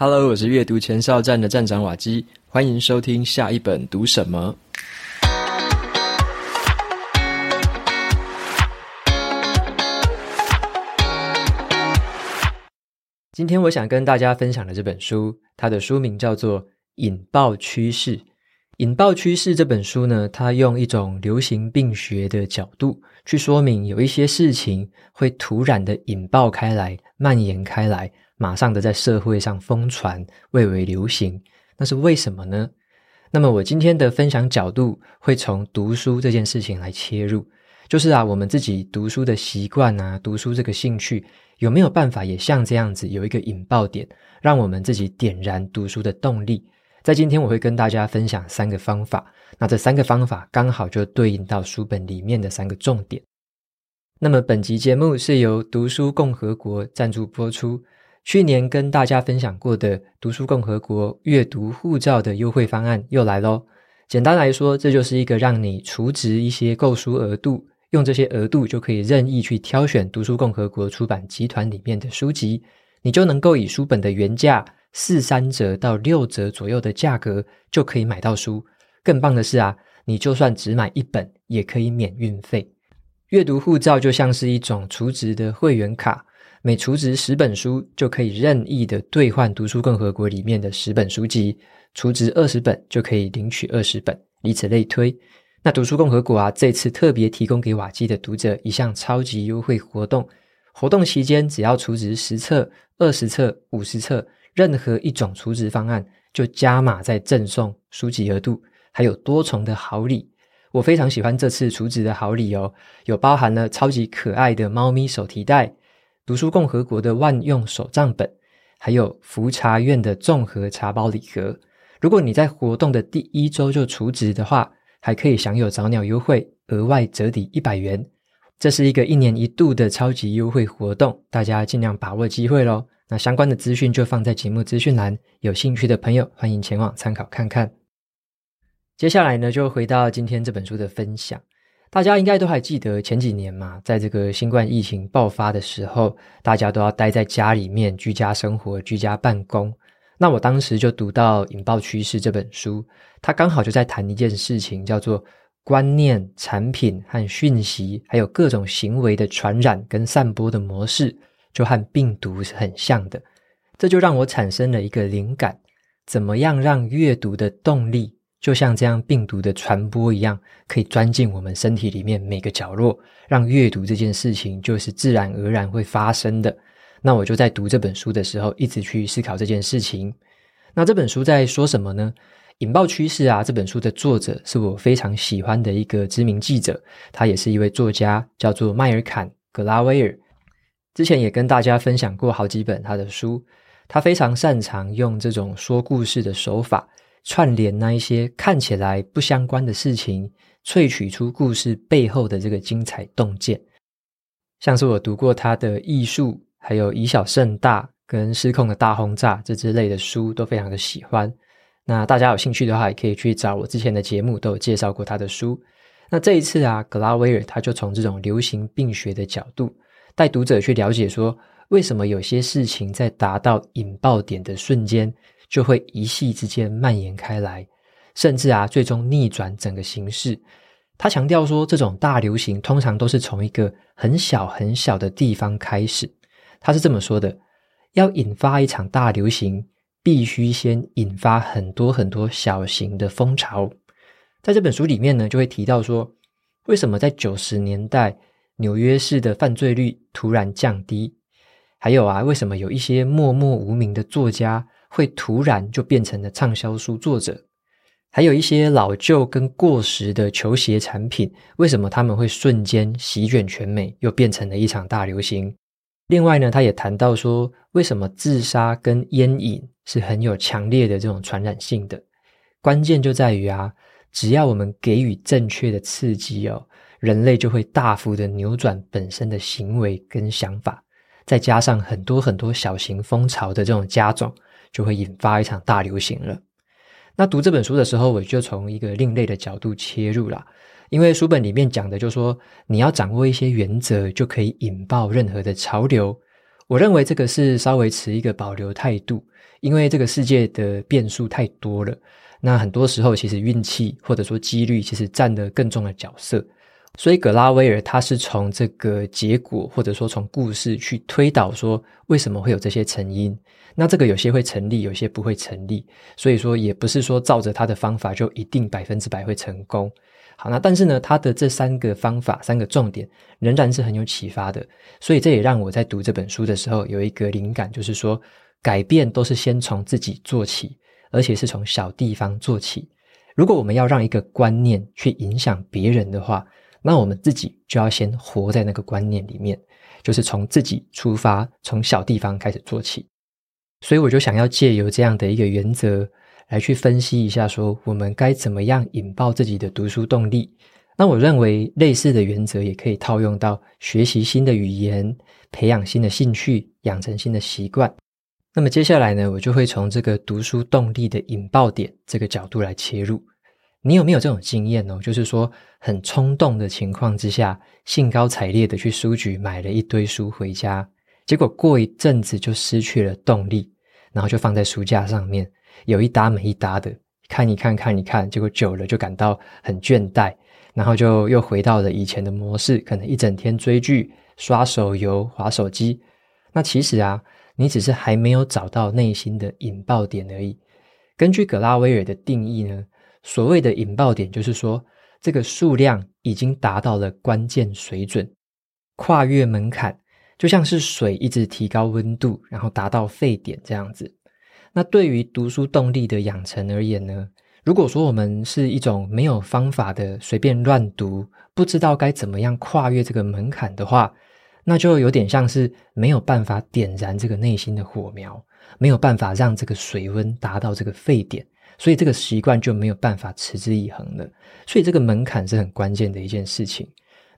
Hello，我是阅读前哨站的站长瓦基，欢迎收听下一本读什么。今天我想跟大家分享的这本书，它的书名叫做《引爆趋势》。《引爆趋势》这本书呢，它用一种流行病学的角度去说明，有一些事情会突然的引爆开来，蔓延开来。马上的在社会上疯传，蔚为流行，那是为什么呢？那么我今天的分享角度会从读书这件事情来切入，就是啊，我们自己读书的习惯啊，读书这个兴趣有没有办法也像这样子有一个引爆点，让我们自己点燃读书的动力？在今天我会跟大家分享三个方法，那这三个方法刚好就对应到书本里面的三个重点。那么本集节目是由读书共和国赞助播出。去年跟大家分享过的读书共和国阅读护照的优惠方案又来喽。简单来说，这就是一个让你储值一些购书额度，用这些额度就可以任意去挑选读书共和国出版集团里面的书籍，你就能够以书本的原价四三折到六折左右的价格就可以买到书。更棒的是啊，你就算只买一本也可以免运费。阅读护照就像是一种储值的会员卡。每储值十本书，就可以任意的兑换读书共和国里面的十本书籍；储值二十本，就可以领取二十本，以此类推。那读书共和国啊，这次特别提供给瓦基的读者一项超级优惠活动，活动期间只要储值十册、二十册、五十册，任何一种储值方案，就加码再赠送书籍额度，还有多重的好礼。我非常喜欢这次储值的好礼哦，有包含了超级可爱的猫咪手提袋。读书共和国的万用手账本，还有福茶苑的综合茶包礼盒。如果你在活动的第一周就储值的话，还可以享有早鸟优惠，额外折抵一百元。这是一个一年一度的超级优惠活动，大家尽量把握机会喽。那相关的资讯就放在节目资讯栏，有兴趣的朋友欢迎前往参考看看。接下来呢，就回到今天这本书的分享。大家应该都还记得前几年嘛，在这个新冠疫情爆发的时候，大家都要待在家里面居家生活、居家办公。那我当时就读到《引爆趋势》这本书，它刚好就在谈一件事情，叫做观念、产品和讯息，还有各种行为的传染跟散播的模式，就和病毒是很像的。这就让我产生了一个灵感：怎么样让阅读的动力？就像这样病毒的传播一样，可以钻进我们身体里面每个角落，让阅读这件事情就是自然而然会发生的。那我就在读这本书的时候，一直去思考这件事情。那这本书在说什么呢？引爆趋势啊！这本书的作者是我非常喜欢的一个知名记者，他也是一位作家，叫做麦尔坎·格拉威尔。之前也跟大家分享过好几本他的书，他非常擅长用这种说故事的手法。串联那一些看起来不相关的事情，萃取出故事背后的这个精彩洞见。像是我读过他的《艺术》，还有《以小胜大》跟《失控的大轰炸》这之类的书，都非常的喜欢。那大家有兴趣的话，也可以去找我之前的节目，都有介绍过他的书。那这一次啊，格拉威尔他就从这种流行病学的角度，带读者去了解说，为什么有些事情在达到引爆点的瞬间，就会一夕之间蔓延开来，甚至啊，最终逆转整个形势。他强调说，这种大流行通常都是从一个很小很小的地方开始。他是这么说的：要引发一场大流行，必须先引发很多很多小型的风潮。在这本书里面呢，就会提到说，为什么在九十年代纽约市的犯罪率突然降低？还有啊，为什么有一些默默无名的作家，会突然就变成了畅销书作者，还有一些老旧跟过时的球鞋产品，为什么他们会瞬间席卷全美，又变成了一场大流行？另外呢，他也谈到说，为什么自杀跟烟瘾是很有强烈的这种传染性的？关键就在于啊，只要我们给予正确的刺激哦，人类就会大幅的扭转本身的行为跟想法，再加上很多很多小型风潮的这种加种。就会引发一场大流行了。那读这本书的时候，我就从一个另类的角度切入啦。因为书本里面讲的就是说，你要掌握一些原则，就可以引爆任何的潮流。我认为这个是稍微持一个保留态度，因为这个世界的变数太多了。那很多时候，其实运气或者说几率，其实占得更重的角色。所以葛拉威尔他是从这个结果，或者说从故事去推导说为什么会有这些成因。那这个有些会成立，有些不会成立。所以说也不是说照着他的方法就一定百分之百会成功。好，那但是呢，他的这三个方法，三个重点仍然是很有启发的。所以这也让我在读这本书的时候有一个灵感，就是说改变都是先从自己做起。而且是从小地方做起。如果我们要让一个观念去影响别人的话，那我们自己就要先活在那个观念里面，就是从自己出发，从小地方开始做起。所以我就想要借由这样的一个原则来去分析一下，说我们该怎么样引爆自己的读书动力。那我认为类似的原则也可以套用到学习新的语言、培养新的兴趣、养成新的习惯。那么接下来呢，我就会从这个读书动力的引爆点这个角度来切入。你有没有这种经验哦？就是说很冲动的情况之下，兴高采烈的去书局买了一堆书回家，结果过一阵子就失去了动力，然后就放在书架上面，有一搭没一搭的看一看看一看，结果久了就感到很倦怠，然后就又回到了以前的模式，可能一整天追剧、刷手游、滑手机。那其实啊。你只是还没有找到内心的引爆点而已。根据葛拉威尔的定义呢，所谓的引爆点就是说，这个数量已经达到了关键水准，跨越门槛，就像是水一直提高温度，然后达到沸点这样子。那对于读书动力的养成而言呢，如果说我们是一种没有方法的随便乱读，不知道该怎么样跨越这个门槛的话，那就有点像是没有办法点燃这个内心的火苗，没有办法让这个水温达到这个沸点，所以这个习惯就没有办法持之以恒了。所以这个门槛是很关键的一件事情。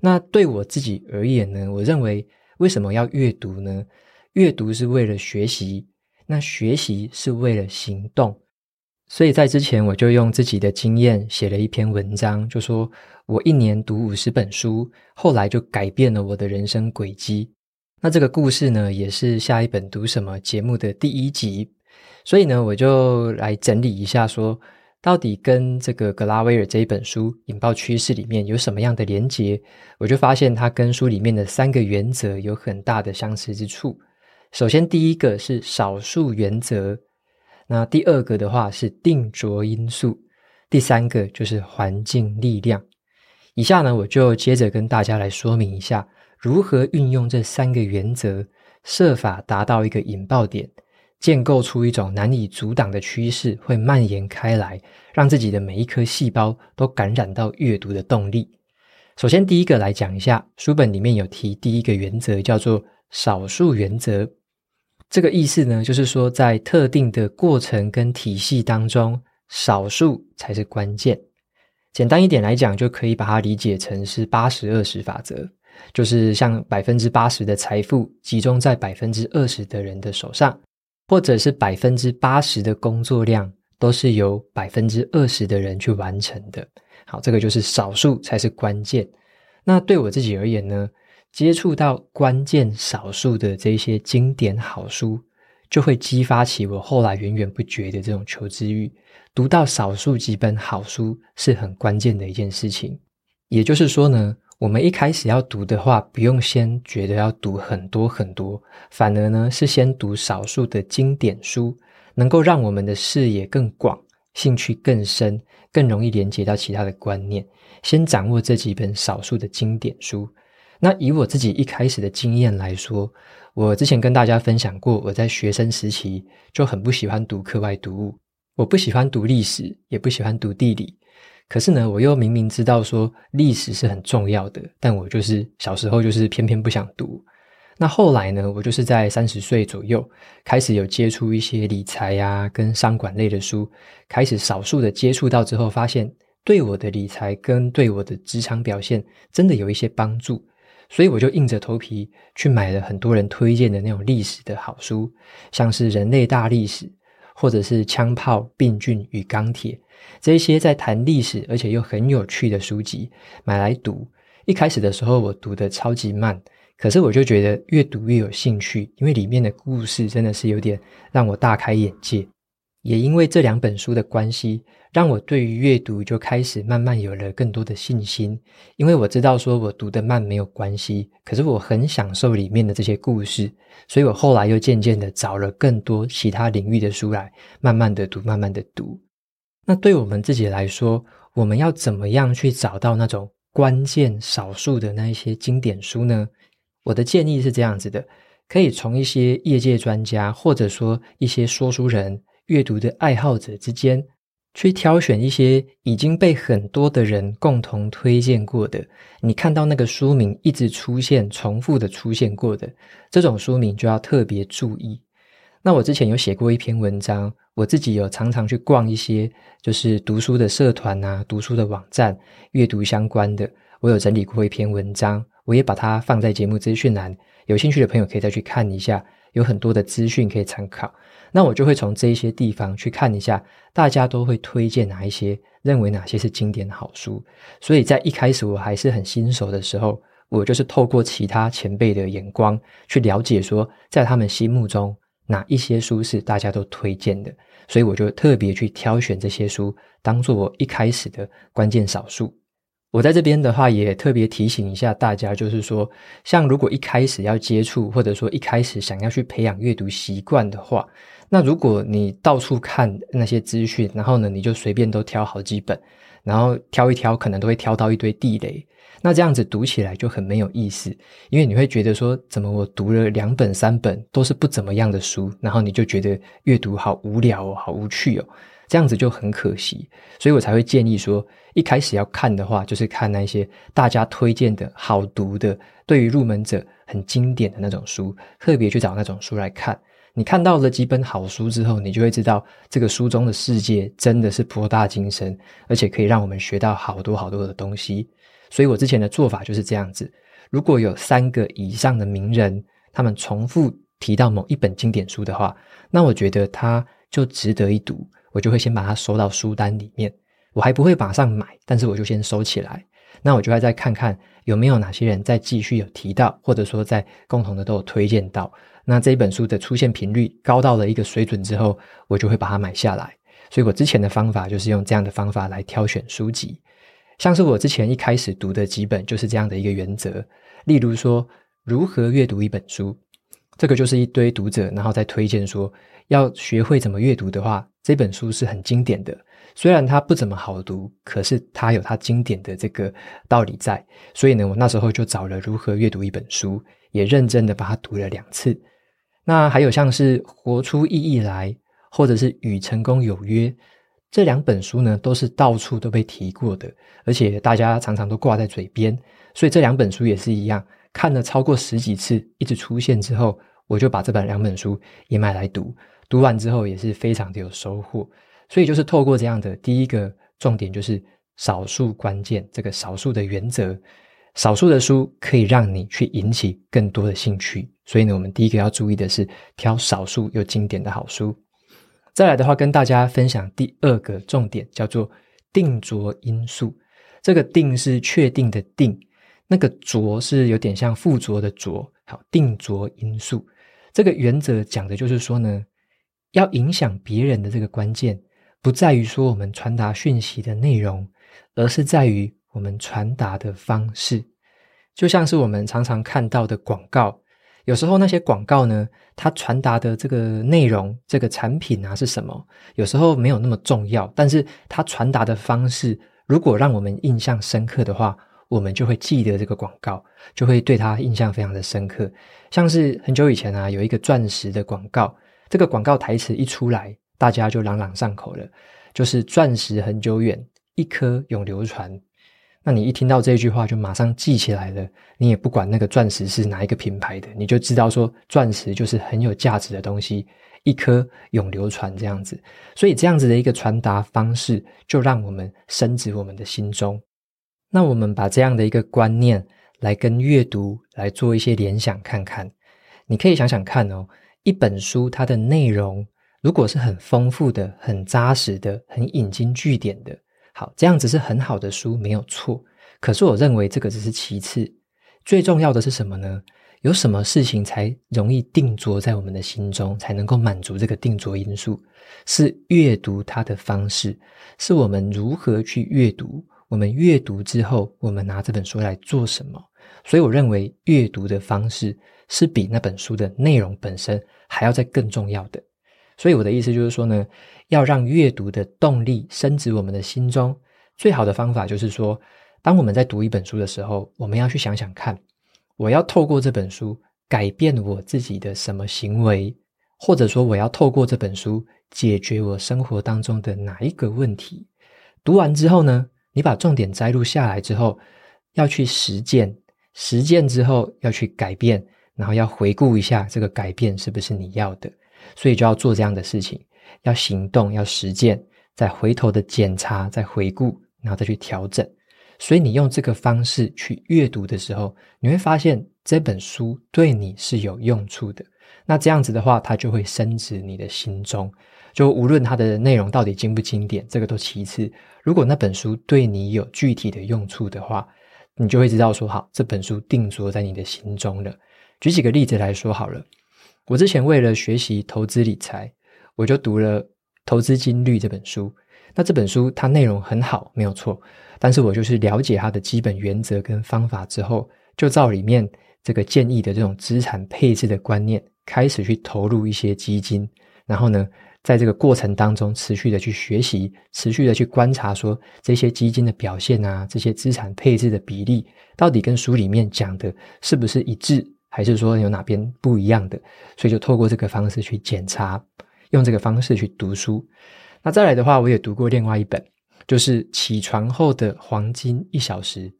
那对我自己而言呢，我认为为什么要阅读呢？阅读是为了学习，那学习是为了行动。所以在之前，我就用自己的经验写了一篇文章，就说我一年读五十本书，后来就改变了我的人生轨迹。那这个故事呢，也是下一本读什么节目的第一集。所以呢，我就来整理一下说，到底跟这个格拉威尔这一本书《引爆趋势》里面有什么样的连结？我就发现它跟书里面的三个原则有很大的相似之处。首先，第一个是少数原则。那第二个的话是定着因素，第三个就是环境力量。以下呢，我就接着跟大家来说明一下，如何运用这三个原则，设法达到一个引爆点，建构出一种难以阻挡的趋势，会蔓延开来，让自己的每一颗细胞都感染到阅读的动力。首先，第一个来讲一下，书本里面有提第一个原则，叫做少数原则。这个意思呢，就是说，在特定的过程跟体系当中，少数才是关键。简单一点来讲，就可以把它理解成是八十二十法则，就是像百分之八十的财富集中在百分之二十的人的手上，或者是百分之八十的工作量都是由百分之二十的人去完成的。好，这个就是少数才是关键。那对我自己而言呢，接触到关键少数的这些经典好书，就会激发起我后来源源不绝的这种求知欲。读到少数几本好书是很关键的一件事情。也就是说呢，我们一开始要读的话，不用先觉得要读很多很多，反而呢是先读少数的经典书，能够让我们的视野更广，兴趣更深，更容易连接到其他的观念。先掌握这几本少数的经典书。那以我自己一开始的经验来说，我之前跟大家分享过，我在学生时期就很不喜欢读课外读物，我不喜欢读历史，也不喜欢读地理。可是呢，我又明明知道说历史是很重要的，但我就是小时候就是偏偏不想读。那后来呢，我就是在三十岁左右开始有接触一些理财啊跟商管类的书，开始少数的接触到之后，发现对我的理财跟对我的职场表现真的有一些帮助。所以我就硬着头皮去买了很多人推荐的那种历史的好书，像是《人类大历史》，或者是《枪炮、病菌与钢铁》这些在谈历史而且又很有趣的书籍，买来读。一开始的时候我读得超级慢，可是我就觉得越读越有兴趣，因为里面的故事真的是有点让我大开眼界。也因为这两本书的关系，让我对于阅读就开始慢慢有了更多的信心。因为我知道说我读得慢没有关系，可是我很享受里面的这些故事，所以我后来又渐渐的找了更多其他领域的书来慢慢的读，慢慢的读。那对我们自己来说，我们要怎么样去找到那种关键少数的那一些经典书呢？我的建议是这样子的，可以从一些业界专家，或者说一些说书人。阅读的爱好者之间，去挑选一些已经被很多的人共同推荐过的，你看到那个书名一直出现、重复的出现过的这种书名，就要特别注意。那我之前有写过一篇文章，我自己有常常去逛一些就是读书的社团啊、读书的网站，阅读相关的，我有整理过一篇文章，我也把它放在节目资讯栏，有兴趣的朋友可以再去看一下，有很多的资讯可以参考。那我就会从这一些地方去看一下，大家都会推荐哪一些，认为哪些是经典好书。所以在一开始我还是很新手的时候，我就是透过其他前辈的眼光去了解，说在他们心目中哪一些书是大家都推荐的。所以我就特别去挑选这些书，当做我一开始的关键少数。我在这边的话，也特别提醒一下大家，就是说，像如果一开始要接触，或者说一开始想要去培养阅读习惯的话，那如果你到处看那些资讯，然后呢，你就随便都挑好几本，然后挑一挑，可能都会挑到一堆地雷。那这样子读起来就很没有意思，因为你会觉得说，怎么我读了两本、三本都是不怎么样的书，然后你就觉得阅读好无聊哦，好无趣哦，这样子就很可惜。所以我才会建议说，一开始要看的话，就是看那些大家推荐的好读的，对于入门者很经典的那种书，特别去找那种书来看。你看到了几本好书之后，你就会知道这个书中的世界真的是博大精深，而且可以让我们学到好多好多的东西。所以我之前的做法就是这样子：如果有三个以上的名人，他们重复提到某一本经典书的话，那我觉得它就值得一读，我就会先把它收到书单里面。我还不会马上买，但是我就先收起来。那我就会再看看有没有哪些人再继续有提到，或者说在共同的都有推荐到。那这一本书的出现频率高到了一个水准之后，我就会把它买下来。所以我之前的方法就是用这样的方法来挑选书籍，像是我之前一开始读的几本就是这样的一个原则。例如说，如何阅读一本书，这个就是一堆读者然后再推荐说，要学会怎么阅读的话，这本书是很经典的。虽然它不怎么好读，可是它有它经典的这个道理在。所以呢，我那时候就找了如何阅读一本书，也认真的把它读了两次。那还有像是《活出意义来》或者是《与成功有约》这两本书呢，都是到处都被提过的，而且大家常常都挂在嘴边。所以这两本书也是一样，看了超过十几次，一直出现之后，我就把这本两本书也买来读。读完之后也是非常的有收获。所以就是透过这样的第一个重点，就是少数关键这个少数的原则。少数的书可以让你去引起更多的兴趣，所以呢，我们第一个要注意的是挑少数又经典的好书。再来的话，跟大家分享第二个重点，叫做定着因素。这个“定”是确定的“定”，那个“着”是有点像附着的“着”。好，定着因素这个原则讲的就是说呢，要影响别人的这个关键，不在于说我们传达讯息的内容，而是在于。我们传达的方式，就像是我们常常看到的广告。有时候那些广告呢，它传达的这个内容、这个产品啊是什么，有时候没有那么重要。但是它传达的方式，如果让我们印象深刻的话，我们就会记得这个广告，就会对它印象非常的深刻。像是很久以前啊，有一个钻石的广告，这个广告台词一出来，大家就朗朗上口了，就是“钻石恒久远，一颗永流传”。那你一听到这句话，就马上记起来了。你也不管那个钻石是哪一个品牌的，你就知道说钻石就是很有价值的东西，一颗永流传这样子。所以这样子的一个传达方式，就让我们深植我们的心中。那我们把这样的一个观念来跟阅读来做一些联想看看。你可以想想看哦，一本书它的内容如果是很丰富的、很扎实的、很引经据典的。好，这样子是很好的书，没有错。可是我认为这个只是其次，最重要的是什么呢？有什么事情才容易定着在我们的心中，才能够满足这个定着因素？是阅读它的方式，是我们如何去阅读。我们阅读之后，我们拿这本书来做什么？所以，我认为阅读的方式是比那本书的内容本身还要再更重要的。所以，我的意思就是说呢，要让阅读的动力深植我们的心中，最好的方法就是说，当我们在读一本书的时候，我们要去想想看。我要透过这本书改变我自己的什么行为，或者说我要透过这本书解决我生活当中的哪一个问题？读完之后呢，你把重点摘录下来之后，要去实践，实践之后要去改变，然后要回顾一下这个改变是不是你要的，所以就要做这样的事情，要行动，要实践，再回头的检查，再回顾，然后再去调整。所以你用这个方式去阅读的时候，你会发现这本书对你是有用处的。那这样子的话，它就会深植你的心中。就无论它的内容到底经不经典，这个都其次。如果那本书对你有具体的用处的话，你就会知道说，好，这本书定着在你的心中了。举几个例子来说好了，我之前为了学习投资理财，我就读了《投资金律》这本书。那这本书它内容很好，没有错。但是我就是了解它的基本原则跟方法之后，就照里面这个建议的这种资产配置的观念，开始去投入一些基金。然后呢，在这个过程当中，持续的去学习，持续的去观察，说这些基金的表现啊，这些资产配置的比例，到底跟书里面讲的是不是一致，还是说有哪边不一样的？所以就透过这个方式去检查，用这个方式去读书。那再来的话，我也读过另外一本。就是起床后的黄金一小时。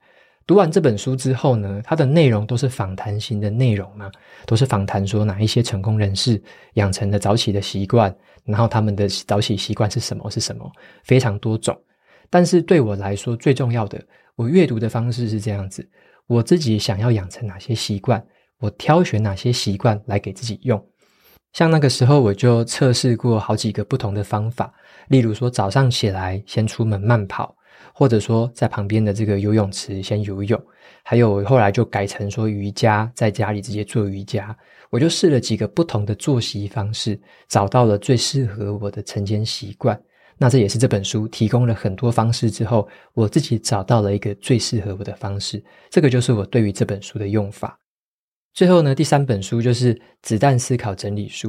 读完这本书之后呢，它的内容都是访谈型的内容嘛，都是访谈说哪一些成功人士养成了早起的习惯，然后他们的早起习惯是什么？是什么？非常多种。但是对我来说，最重要的，我阅读的方式是这样子：我自己想要养成哪些习惯，我挑选哪些习惯来给自己用。像那个时候，我就测试过好几个不同的方法。例如说，早上起来先出门慢跑，或者说在旁边的这个游泳池先游泳，还有后来就改成说瑜伽，在家里直接做瑜伽。我就试了几个不同的作息方式，找到了最适合我的晨间习惯。那这也是这本书提供了很多方式之后，我自己找到了一个最适合我的方式。这个就是我对于这本书的用法。最后呢，第三本书就是《子弹思考整理术》。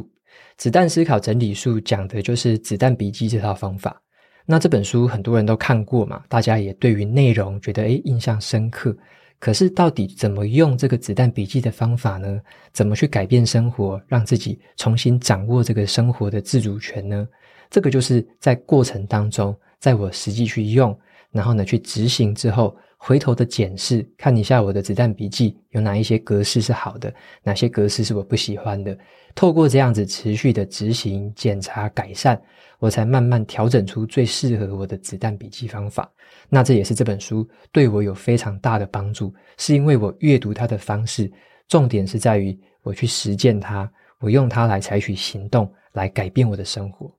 子弹思考整理术讲的就是子弹笔记这套方法。那这本书很多人都看过嘛，大家也对于内容觉得诶印象深刻。可是到底怎么用这个子弹笔记的方法呢？怎么去改变生活，让自己重新掌握这个生活的自主权呢？这个就是在过程当中，在我实际去用，然后呢去执行之后。回头的检视，看一下我的子弹笔记有哪一些格式是好的，哪些格式是我不喜欢的。透过这样子持续的执行、检查、改善，我才慢慢调整出最适合我的子弹笔记方法。那这也是这本书对我有非常大的帮助，是因为我阅读它的方式，重点是在于我去实践它，我用它来采取行动，来改变我的生活。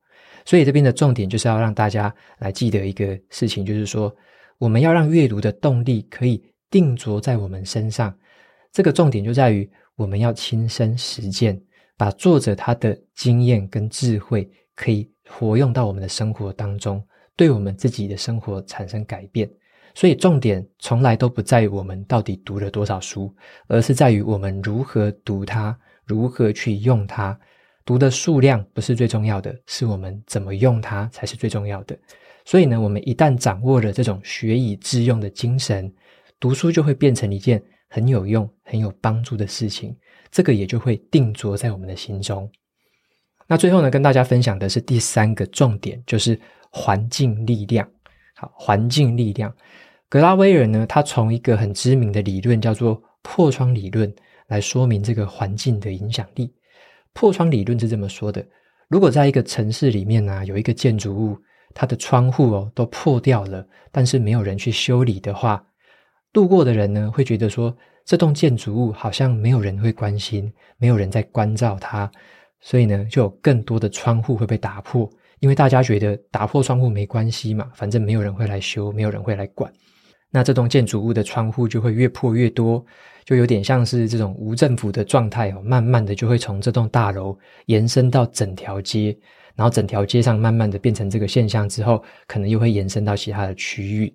所以这边的重点就是要让大家来记得一个事情，就是说。我们要让阅读的动力可以定着在我们身上，这个重点就在于我们要亲身实践，把作者他的经验跟智慧可以活用到我们的生活当中，对我们自己的生活产生改变。所以重点从来都不在于我们到底读了多少书，而是在于我们如何读它，如何去用它。读的数量不是最重要的，是我们怎么用它才是最重要的。所以呢，我们一旦掌握了这种学以致用的精神，读书就会变成一件很有用、很有帮助的事情。这个也就会定着在我们的心中。那最后呢，跟大家分享的是第三个重点，就是环境力量。好，环境力量，格拉威尔呢，他从一个很知名的理论叫做破窗理论来说明这个环境的影响力。破窗理论是这么说的：如果在一个城市里面呢，有一个建筑物。它的窗户哦都破掉了，但是没有人去修理的话，路过的人呢会觉得说，这栋建筑物好像没有人会关心，没有人在关照它，所以呢就有更多的窗户会被打破，因为大家觉得打破窗户没关系嘛，反正没有人会来修，没有人会来管，那这栋建筑物的窗户就会越破越多，就有点像是这种无政府的状态哦，慢慢的就会从这栋大楼延伸到整条街，然后整条街上慢慢的变成这个现象之后，可能又会延伸到其他的区域。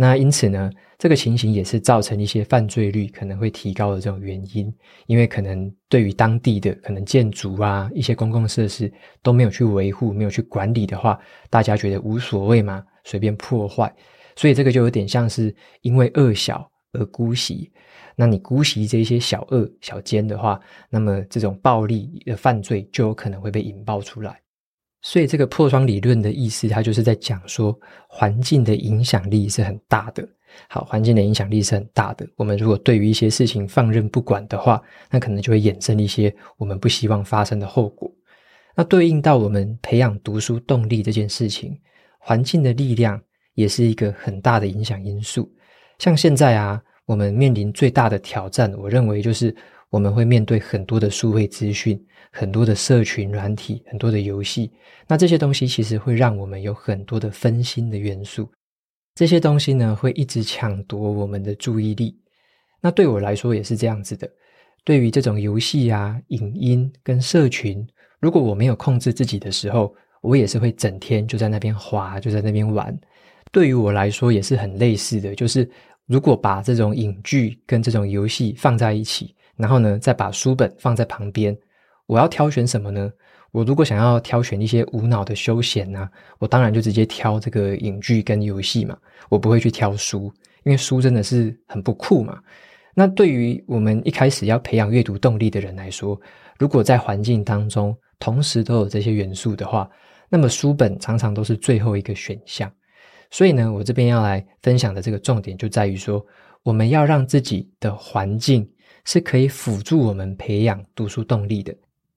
那因此呢，这个情形也是造成一些犯罪率可能会提高的这种原因，因为可能对于当地的可能建筑啊，一些公共设施都没有去维护、没有去管理的话，大家觉得无所谓嘛，随便破坏，所以这个就有点像是因为恶小而姑息。那你姑息这些小恶小奸的话，那么这种暴力的犯罪就有可能会被引爆出来。所以，这个破窗理论的意思，它就是在讲说，环境的影响力是很大的。好，环境的影响力是很大的。我们如果对于一些事情放任不管的话，那可能就会衍生一些我们不希望发生的后果。那对应到我们培养读书动力这件事情，环境的力量也是一个很大的影响因素。像现在啊，我们面临最大的挑战，我认为就是。我们会面对很多的数位资讯，很多的社群软体，很多的游戏。那这些东西其实会让我们有很多的分心的元素。这些东西呢，会一直抢夺我们的注意力。那对我来说也是这样子的。对于这种游戏啊、影音跟社群，如果我没有控制自己的时候，我也是会整天就在那边滑，就在那边玩。对于我来说也是很类似的，就是如果把这种影剧跟这种游戏放在一起。然后呢，再把书本放在旁边。我要挑选什么呢？我如果想要挑选一些无脑的休闲啊，我当然就直接挑这个影剧跟游戏嘛。我不会去挑书，因为书真的是很不酷嘛。那对于我们一开始要培养阅读动力的人来说，如果在环境当中同时都有这些元素的话，那么书本常常都是最后一个选项。所以呢，我这边要来分享的这个重点就在于说，我们要让自己的环境。是可以辅助我们培养读书动力的，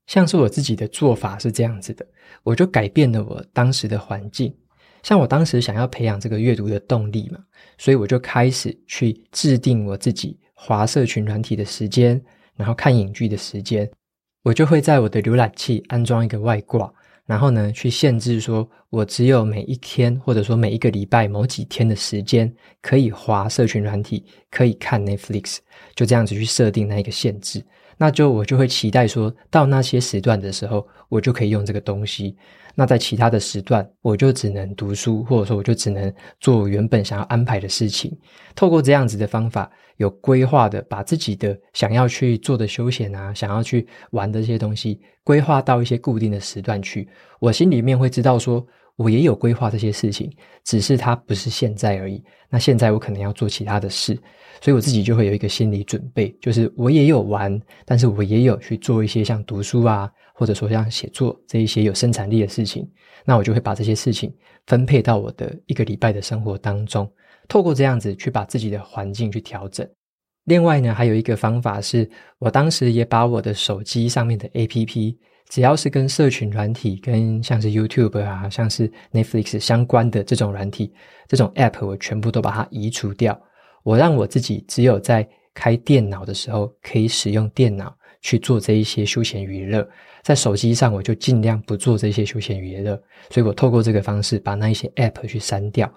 像是我自己的做法是这样子的，我就改变了我当时的环境。像我当时想要培养这个阅读的动力嘛，所以我就开始去制定我自己划社群软体的时间，然后看影剧的时间，我就会在我的浏览器安装一个外挂。然后呢，去限制说，我只有每一天，或者说每一个礼拜某几天的时间，可以划社群软体，可以看 Netflix，就这样子去设定那一个限制。那就我就会期待说，到那些时段的时候，我就可以用这个东西。那在其他的时段，我就只能读书，或者说我就只能做我原本想要安排的事情。透过这样子的方法，有规划的把自己的想要去做的休闲啊，想要去玩的这些东西，规划到一些固定的时段去。我心里面会知道说，我也有规划这些事情，只是它不是现在而已。那现在我可能要做其他的事，所以我自己就会有一个心理准备，就是我也有玩，但是我也有去做一些像读书啊。或者说像写作这一些有生产力的事情，那我就会把这些事情分配到我的一个礼拜的生活当中，透过这样子去把自己的环境去调整。另外呢，还有一个方法是，我当时也把我的手机上面的 APP，只要是跟社群软体、跟像是 YouTube 啊、像是 Netflix 相关的这种软体、这种 App，我全部都把它移除掉。我让我自己只有在开电脑的时候可以使用电脑去做这一些休闲娱乐。在手机上，我就尽量不做这些休闲娱乐，所以我透过这个方式把那一些 App 去删掉。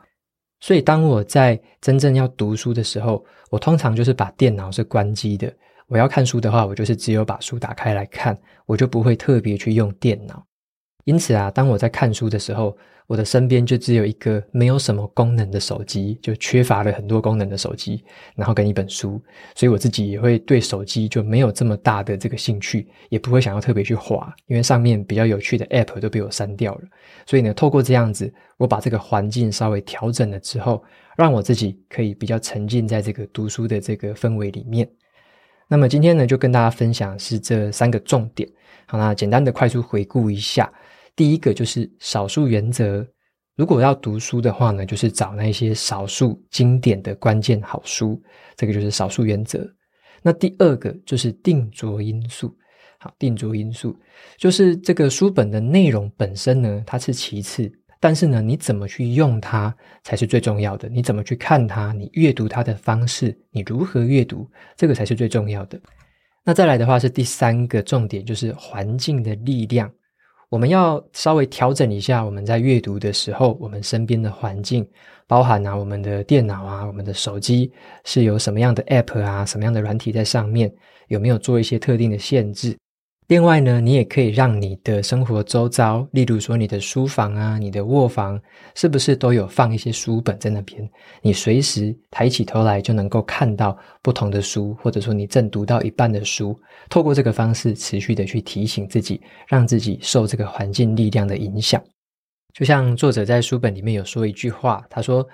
所以当我在真正要读书的时候，我通常就是把电脑是关机的。我要看书的话，我就是只有把书打开来看，我就不会特别去用电脑。因此啊，当我在看书的时候，我的身边就只有一个没有什么功能的手机，就缺乏了很多功能的手机，然后跟一本书，所以我自己也会对手机就没有这么大的这个兴趣，也不会想要特别去划，因为上面比较有趣的 App 都被我删掉了。所以呢，透过这样子，我把这个环境稍微调整了之后，让我自己可以比较沉浸在这个读书的这个氛围里面。那么今天呢，就跟大家分享是这三个重点。好，那简单的快速回顾一下。第一个就是少数原则，如果要读书的话呢，就是找那些少数经典的关键好书，这个就是少数原则。那第二个就是定着因素，好，定着因素就是这个书本的内容本身呢，它是其次，但是呢，你怎么去用它才是最重要的。你怎么去看它，你阅读它的方式，你如何阅读，这个才是最重要的。那再来的话是第三个重点，就是环境的力量。我们要稍微调整一下我们在阅读的时候，我们身边的环境，包含啊我们的电脑啊、我们的手机是有什么样的 App 啊、什么样的软体在上面，有没有做一些特定的限制？另外呢，你也可以让你的生活周遭，例如说你的书房啊、你的卧房，是不是都有放一些书本在那边？你随时抬起头来就能够看到不同的书，或者说你正读到一半的书。透过这个方式，持续的去提醒自己，让自己受这个环境力量的影响。就像作者在书本里面有说一句话，他说：“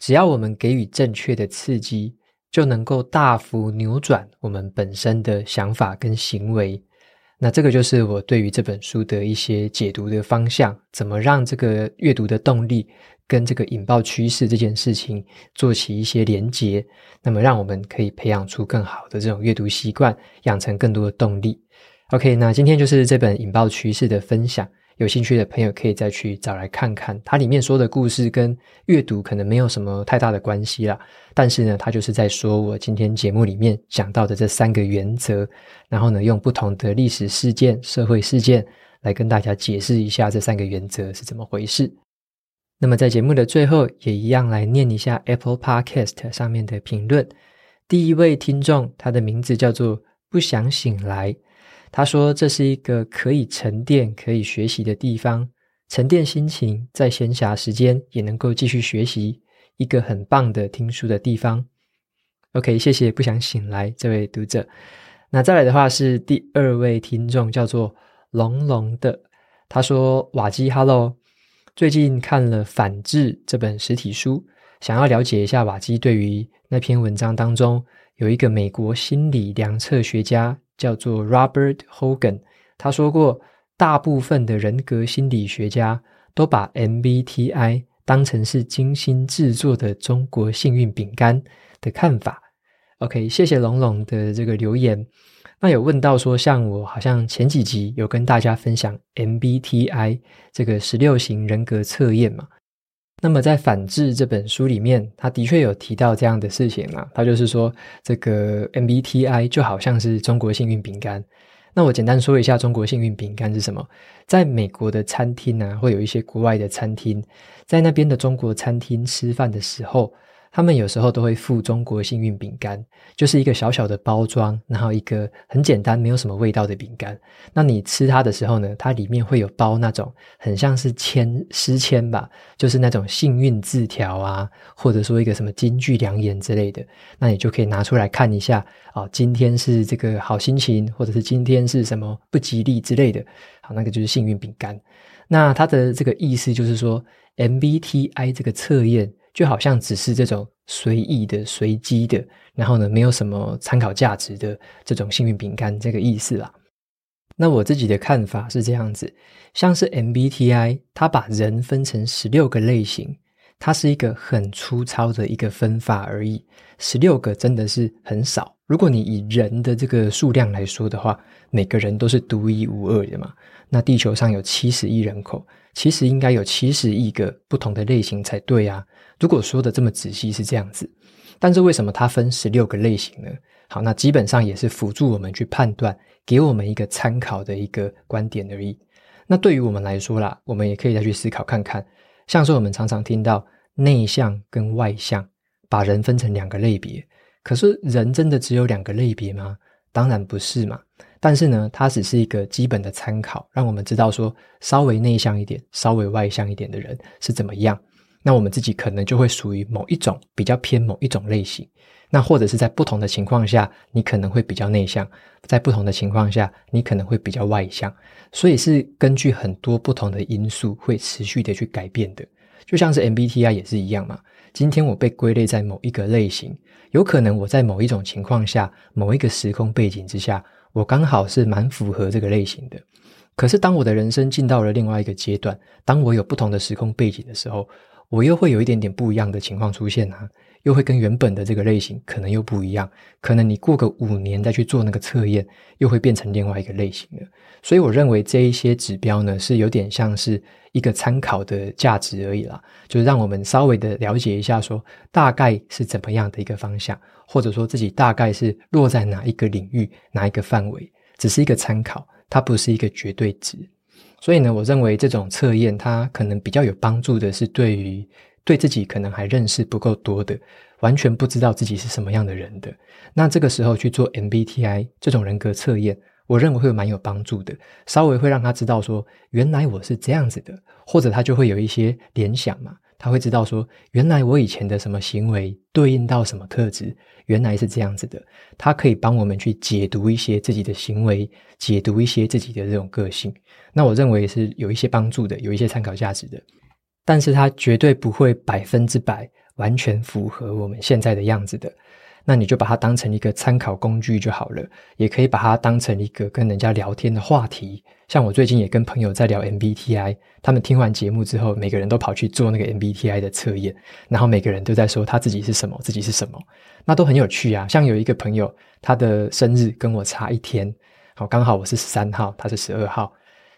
只要我们给予正确的刺激，就能够大幅扭转我们本身的想法跟行为。”那这个就是我对于这本书的一些解读的方向，怎么让这个阅读的动力跟这个引爆趋势这件事情做起一些连结，那么让我们可以培养出更好的这种阅读习惯，养成更多的动力。OK，那今天就是这本引爆趋势的分享。有兴趣的朋友可以再去找来看看，它里面说的故事跟阅读可能没有什么太大的关系啦，但是呢，它就是在说我今天节目里面讲到的这三个原则，然后呢，用不同的历史事件、社会事件来跟大家解释一下这三个原则是怎么回事。那么在节目的最后，也一样来念一下 Apple Podcast 上面的评论。第一位听众，他的名字叫做不想醒来。他说：“这是一个可以沉淀、可以学习的地方，沉淀心情，在闲暇时间也能够继续学习，一个很棒的听书的地方。” OK，谢谢不想醒来这位读者。那再来的话是第二位听众，叫做龙龙的。他说：“瓦基哈喽，最近看了《反智》这本实体书，想要了解一下瓦基对于那篇文章当中有一个美国心理量测学家。”叫做 Robert Hogan，他说过，大部分的人格心理学家都把 MBTI 当成是精心制作的中国幸运饼干的看法。OK，谢谢龙龙的这个留言。那有问到说，像我好像前几集有跟大家分享 MBTI 这个十六型人格测验嘛？那么在《反智》这本书里面，他的确有提到这样的事情啊。他就是说，这个 MBTI 就好像是中国幸运饼干。那我简单说一下，中国幸运饼干是什么？在美国的餐厅啊，会有一些国外的餐厅，在那边的中国餐厅吃饭的时候。他们有时候都会附中国幸运饼干，就是一个小小的包装，然后一个很简单、没有什么味道的饼干。那你吃它的时候呢，它里面会有包那种很像是签、诗签吧，就是那种幸运字条啊，或者说一个什么金句良言之类的。那你就可以拿出来看一下，哦，今天是这个好心情，或者是今天是什么不吉利之类的。好，那个就是幸运饼干。那它的这个意思就是说，MBTI 这个测验。就好像只是这种随意的、随机的，然后呢，没有什么参考价值的这种幸运饼干，这个意思啦。那我自己的看法是这样子，像是 MBTI，它把人分成十六个类型，它是一个很粗糙的一个分法而已。十六个真的是很少。如果你以人的这个数量来说的话，每个人都是独一无二的嘛。那地球上有七十亿人口，其实应该有七十亿个不同的类型才对啊。如果说的这么仔细是这样子，但是为什么它分十六个类型呢？好，那基本上也是辅助我们去判断，给我们一个参考的一个观点而已。那对于我们来说啦，我们也可以再去思考看看，像是我们常常听到内向跟外向，把人分成两个类别，可是人真的只有两个类别吗？当然不是嘛。但是呢，它只是一个基本的参考，让我们知道说，稍微内向一点、稍微外向一点的人是怎么样。那我们自己可能就会属于某一种比较偏某一种类型，那或者是在不同的情况下，你可能会比较内向，在不同的情况下，你可能会比较外向，所以是根据很多不同的因素会持续的去改变的，就像是 MBTI 也是一样嘛。今天我被归类在某一个类型，有可能我在某一种情况下，某一个时空背景之下，我刚好是蛮符合这个类型的。可是当我的人生进到了另外一个阶段，当我有不同的时空背景的时候，我又会有一点点不一样的情况出现啊，又会跟原本的这个类型可能又不一样，可能你过个五年再去做那个测验，又会变成另外一个类型的。所以我认为这一些指标呢，是有点像是一个参考的价值而已啦，就是让我们稍微的了解一下说，大概是怎么样的一个方向，或者说自己大概是落在哪一个领域、哪一个范围，只是一个参考，它不是一个绝对值。所以呢，我认为这种测验它可能比较有帮助的是对于对自己可能还认识不够多的，完全不知道自己是什么样的人的，那这个时候去做 MBTI 这种人格测验，我认为会蛮有帮助的，稍微会让他知道说，原来我是这样子的，或者他就会有一些联想嘛。他会知道说，原来我以前的什么行为对应到什么特质，原来是这样子的。他可以帮我们去解读一些自己的行为，解读一些自己的这种个性。那我认为是有一些帮助的，有一些参考价值的。但是它绝对不会百分之百完全符合我们现在的样子的。那你就把它当成一个参考工具就好了，也可以把它当成一个跟人家聊天的话题。像我最近也跟朋友在聊 MBTI，他们听完节目之后，每个人都跑去做那个 MBTI 的测验，然后每个人都在说他自己是什么，自己是什么，那都很有趣啊。像有一个朋友，他的生日跟我差一天，好，刚好我是十三号，他是十二号，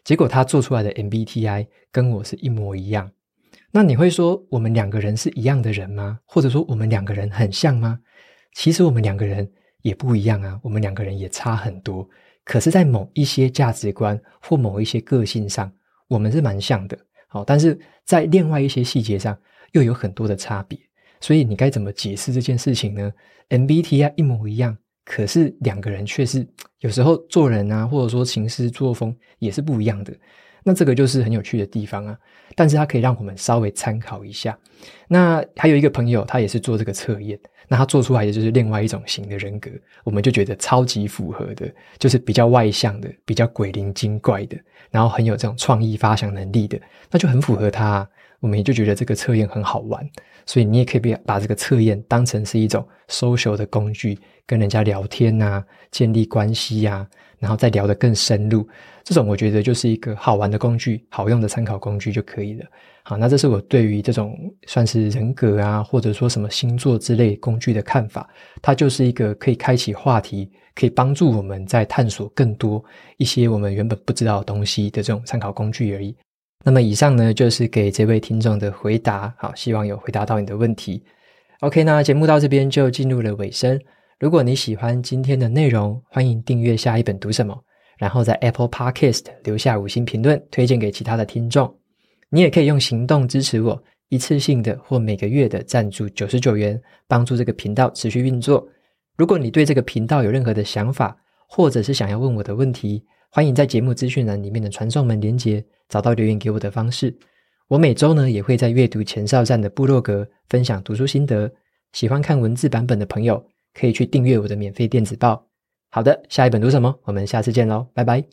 结果他做出来的 MBTI 跟我是一模一样。那你会说我们两个人是一样的人吗？或者说我们两个人很像吗？其实我们两个人也不一样啊，我们两个人也差很多。可是，在某一些价值观或某一些个性上，我们是蛮像的。好，但是在另外一些细节上又有很多的差别。所以你该怎么解释这件事情呢？MBTI 一模一样，可是两个人却是有时候做人啊，或者说行事作风也是不一样的。那这个就是很有趣的地方啊。但是它可以让我们稍微参考一下。那还有一个朋友，他也是做这个测验。那他做出来的就是另外一种型的人格，我们就觉得超级符合的，就是比较外向的，比较鬼灵精怪的，然后很有这种创意发想能力的，那就很符合他。我们也就觉得这个测验很好玩，所以你也可以把这个测验当成是一种 social 的工具，跟人家聊天啊，建立关系啊，然后再聊得更深入。这种我觉得就是一个好玩的工具，好用的参考工具就可以了。好，那这是我对于这种算是人格啊，或者说什么星座之类工具的看法。它就是一个可以开启话题，可以帮助我们在探索更多一些我们原本不知道的东西的这种参考工具而已。那么以上呢，就是给这位听众的回答。好，希望有回答到你的问题。OK，那节目到这边就进入了尾声。如果你喜欢今天的内容，欢迎订阅下一本读什么，然后在 Apple Podcast 留下五星评论，推荐给其他的听众。你也可以用行动支持我，一次性的或每个月的赞助九十九元，帮助这个频道持续运作。如果你对这个频道有任何的想法，或者是想要问我的问题，欢迎在节目资讯栏里面的传送门连接找到留言给我的方式。我每周呢也会在阅读前哨站的部落格分享读书心得，喜欢看文字版本的朋友可以去订阅我的免费电子报。好的，下一本读什么？我们下次见喽，拜拜。